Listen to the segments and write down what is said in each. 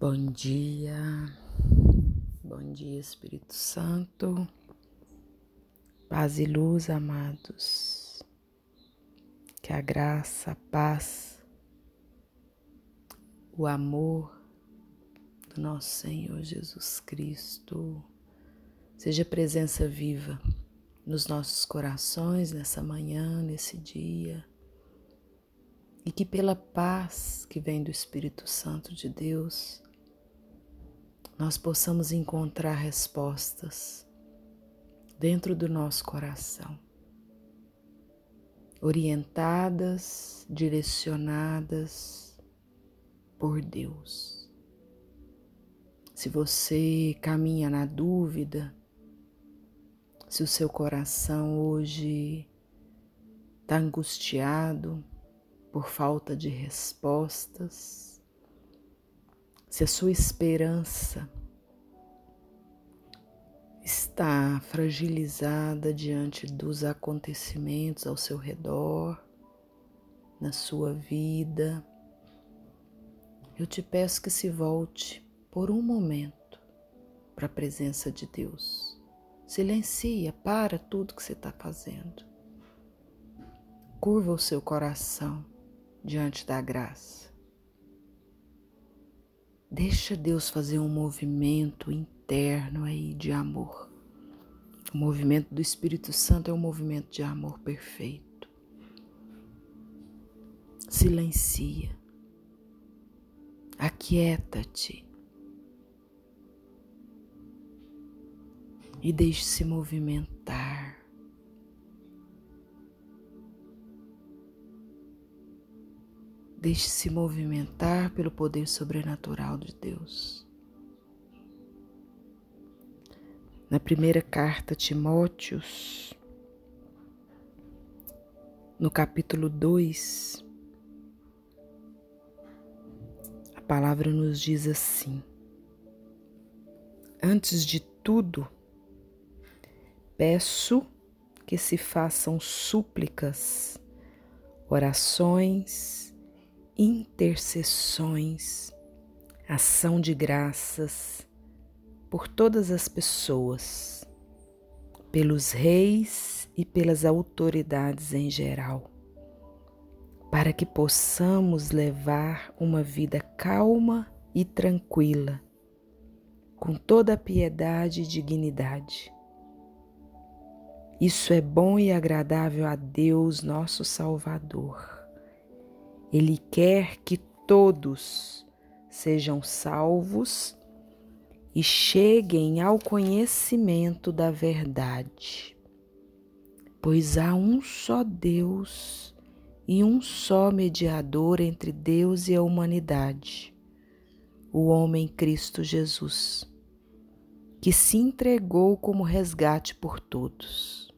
Bom dia, bom dia Espírito Santo, paz e luz, amados, que a graça, a paz, o amor do nosso Senhor Jesus Cristo seja presença viva nos nossos corações nessa manhã, nesse dia, e que pela paz que vem do Espírito Santo de Deus, nós possamos encontrar respostas dentro do nosso coração, orientadas, direcionadas por Deus. Se você caminha na dúvida, se o seu coração hoje está angustiado por falta de respostas, se a sua esperança está fragilizada diante dos acontecimentos ao seu redor, na sua vida, eu te peço que se volte por um momento para a presença de Deus. Silencia, para tudo que você está fazendo. Curva o seu coração diante da graça. Deixa Deus fazer um movimento interno aí de amor. O movimento do Espírito Santo é um movimento de amor perfeito. Silencia. Aquieta-te. E deixe-se movimentar Deixe-se movimentar pelo poder sobrenatural de Deus. Na primeira carta Timóteos, no capítulo 2, a palavra nos diz assim: Antes de tudo, peço que se façam súplicas, orações, intercessões, ação de graças por todas as pessoas, pelos reis e pelas autoridades em geral, para que possamos levar uma vida calma e tranquila, com toda a piedade e dignidade. Isso é bom e agradável a Deus, nosso Salvador ele quer que todos sejam salvos e cheguem ao conhecimento da verdade. Pois há um só Deus e um só mediador entre Deus e a humanidade, o homem Cristo Jesus, que se entregou como resgate por todos.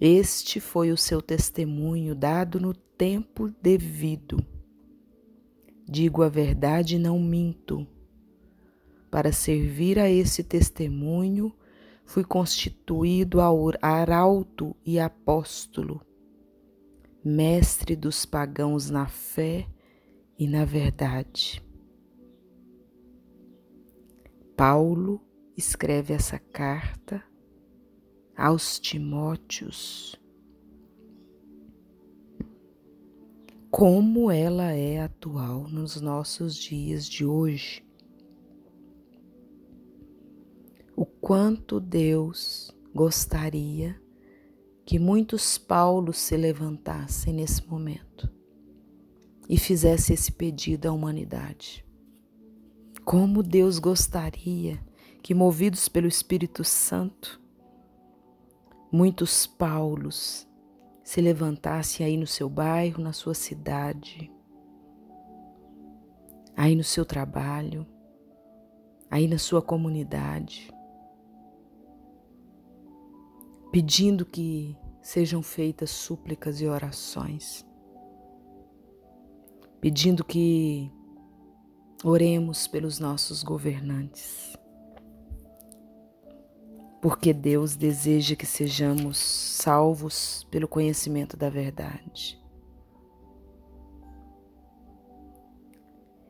Este foi o seu testemunho dado no tempo devido. Digo a verdade e não minto. Para servir a esse testemunho, fui constituído arauto e apóstolo, mestre dos pagãos na fé e na verdade. Paulo escreve essa carta aos Timóteos como ela é atual nos nossos dias de hoje. O quanto Deus gostaria que muitos Paulos se levantassem nesse momento e fizesse esse pedido à humanidade. Como Deus gostaria que, movidos pelo Espírito Santo, muitos Paulos se levantasse aí no seu bairro, na sua cidade, aí no seu trabalho, aí na sua comunidade, pedindo que sejam feitas súplicas e orações, pedindo que oremos pelos nossos governantes porque Deus deseja que sejamos salvos pelo conhecimento da verdade.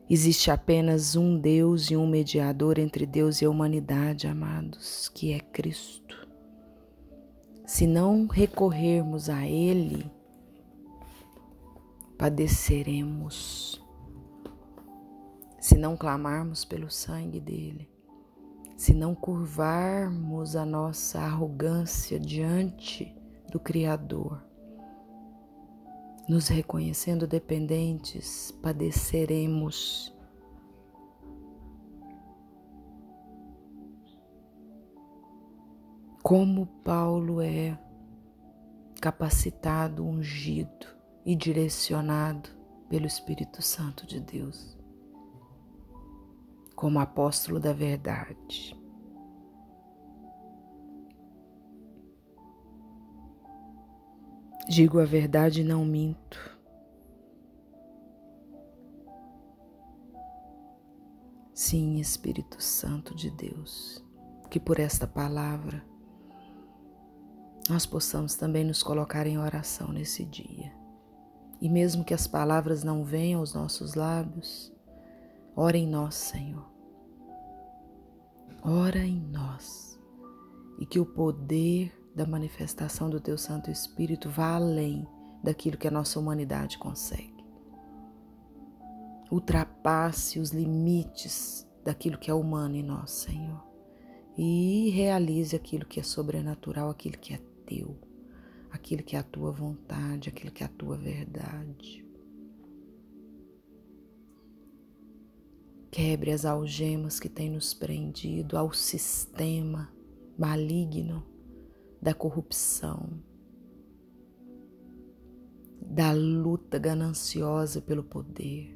Existe apenas um Deus e um mediador entre Deus e a humanidade, amados, que é Cristo. Se não recorrermos a Ele, padeceremos. Se não clamarmos pelo sangue dele, se não curvarmos a nossa arrogância diante do Criador, nos reconhecendo dependentes, padeceremos. Como Paulo é capacitado, ungido e direcionado pelo Espírito Santo de Deus, como apóstolo da verdade. Digo a verdade e não minto. Sim, Espírito Santo de Deus, que por esta palavra nós possamos também nos colocar em oração nesse dia. E mesmo que as palavras não venham aos nossos lábios, ora em nós, Senhor. Ora em nós. E que o poder da manifestação do Teu Santo Espírito vá além daquilo que a nossa humanidade consegue. Ultrapasse os limites daquilo que é humano em nós, Senhor, e realize aquilo que é sobrenatural, aquilo que é teu, aquilo que é a tua vontade, aquilo que é a tua verdade. Quebre as algemas que têm nos prendido ao sistema maligno da corrupção, da luta gananciosa pelo poder.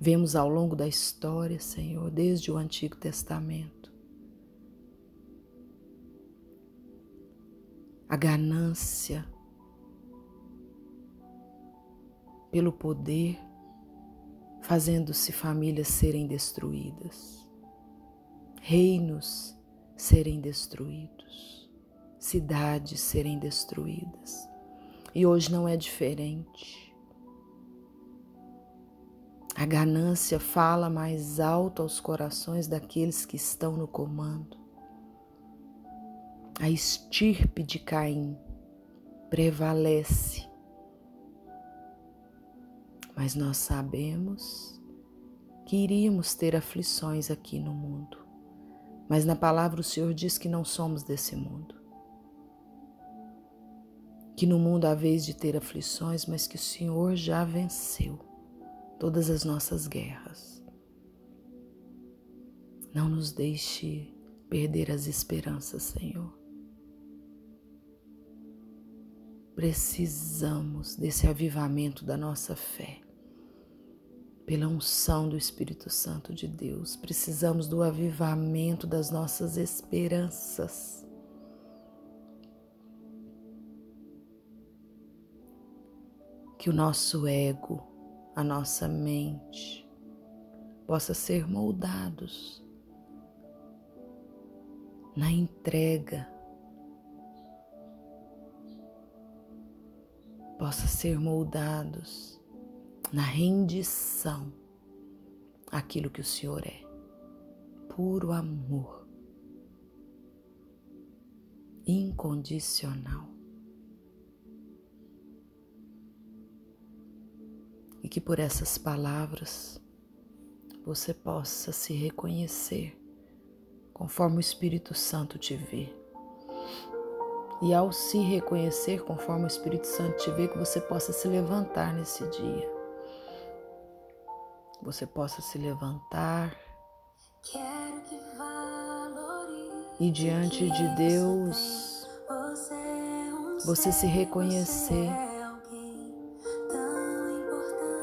Vemos ao longo da história, Senhor, desde o Antigo Testamento, a ganância pelo poder, fazendo-se famílias serem destruídas, reinos serem destruídos, cidades serem destruídas. E hoje não é diferente. A ganância fala mais alto aos corações daqueles que estão no comando. A estirpe de Caim prevalece. Mas nós sabemos que iríamos ter aflições aqui no mundo. Mas na palavra o Senhor diz que não somos desse mundo. Que no mundo há vez de ter aflições, mas que o Senhor já venceu todas as nossas guerras. Não nos deixe perder as esperanças, Senhor. Precisamos desse avivamento da nossa fé pela unção do Espírito Santo de Deus. Precisamos do avivamento das nossas esperanças. Que o nosso ego, a nossa mente, possa ser moldados na entrega, possa ser moldados na rendição àquilo que o Senhor é. Puro amor, incondicional. E que por essas palavras você possa se reconhecer conforme o Espírito Santo te vê. E ao se reconhecer conforme o Espírito Santo te vê, que você possa se levantar nesse dia você possa se levantar e diante de Deus você se reconhecer,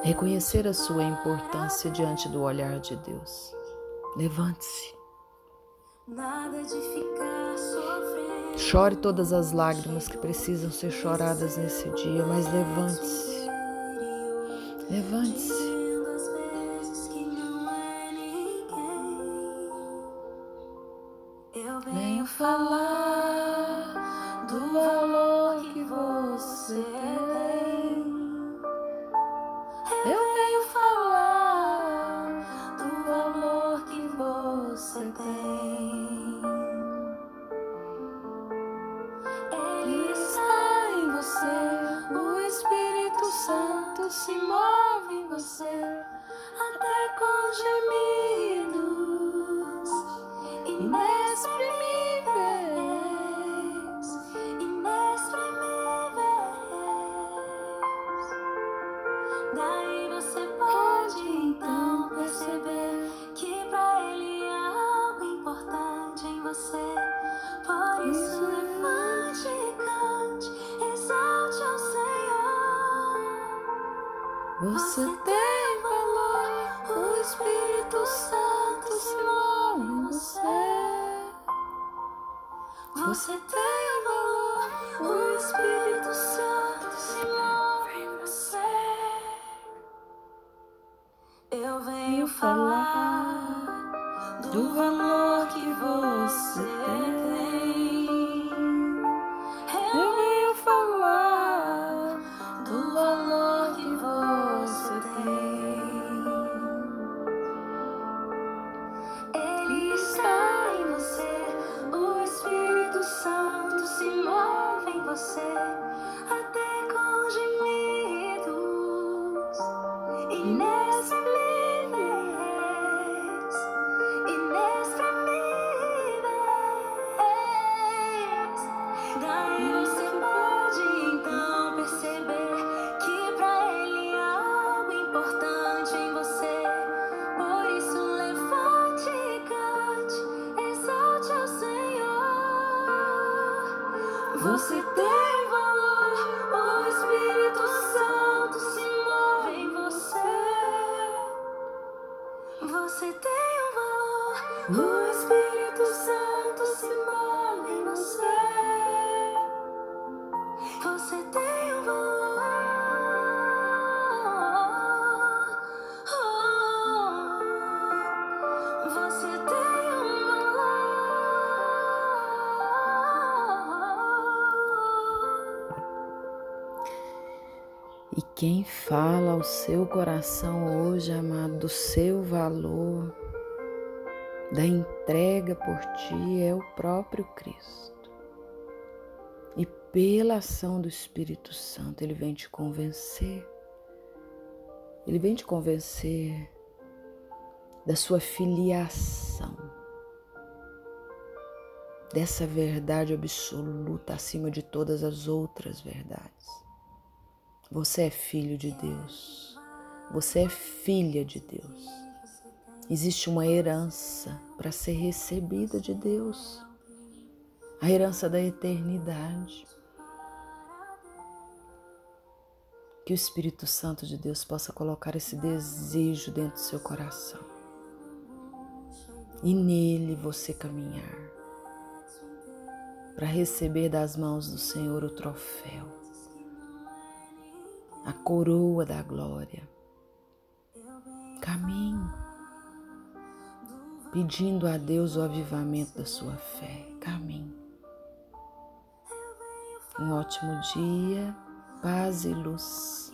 reconhecer a sua importância diante do olhar de Deus. Levante-se. Chore todas as lágrimas que precisam ser choradas nesse dia, mas levante-se. Levante-se. Falar Você tem valor, o Espírito Santo se em você. Eu venho falar do valor que você tem. Você. Quem fala ao seu coração hoje, amado, do seu valor, da entrega por ti, é o próprio Cristo. E pela ação do Espírito Santo, ele vem te convencer. Ele vem te convencer da sua filiação, dessa verdade absoluta acima de todas as outras verdades. Você é filho de Deus. Você é filha de Deus. Existe uma herança para ser recebida de Deus. A herança da eternidade. Que o Espírito Santo de Deus possa colocar esse desejo dentro do seu coração. E nele você caminhar para receber das mãos do Senhor o troféu a coroa da glória. Caminhe, pedindo a Deus o avivamento da sua fé. Caminhe. Um ótimo dia, paz e luz.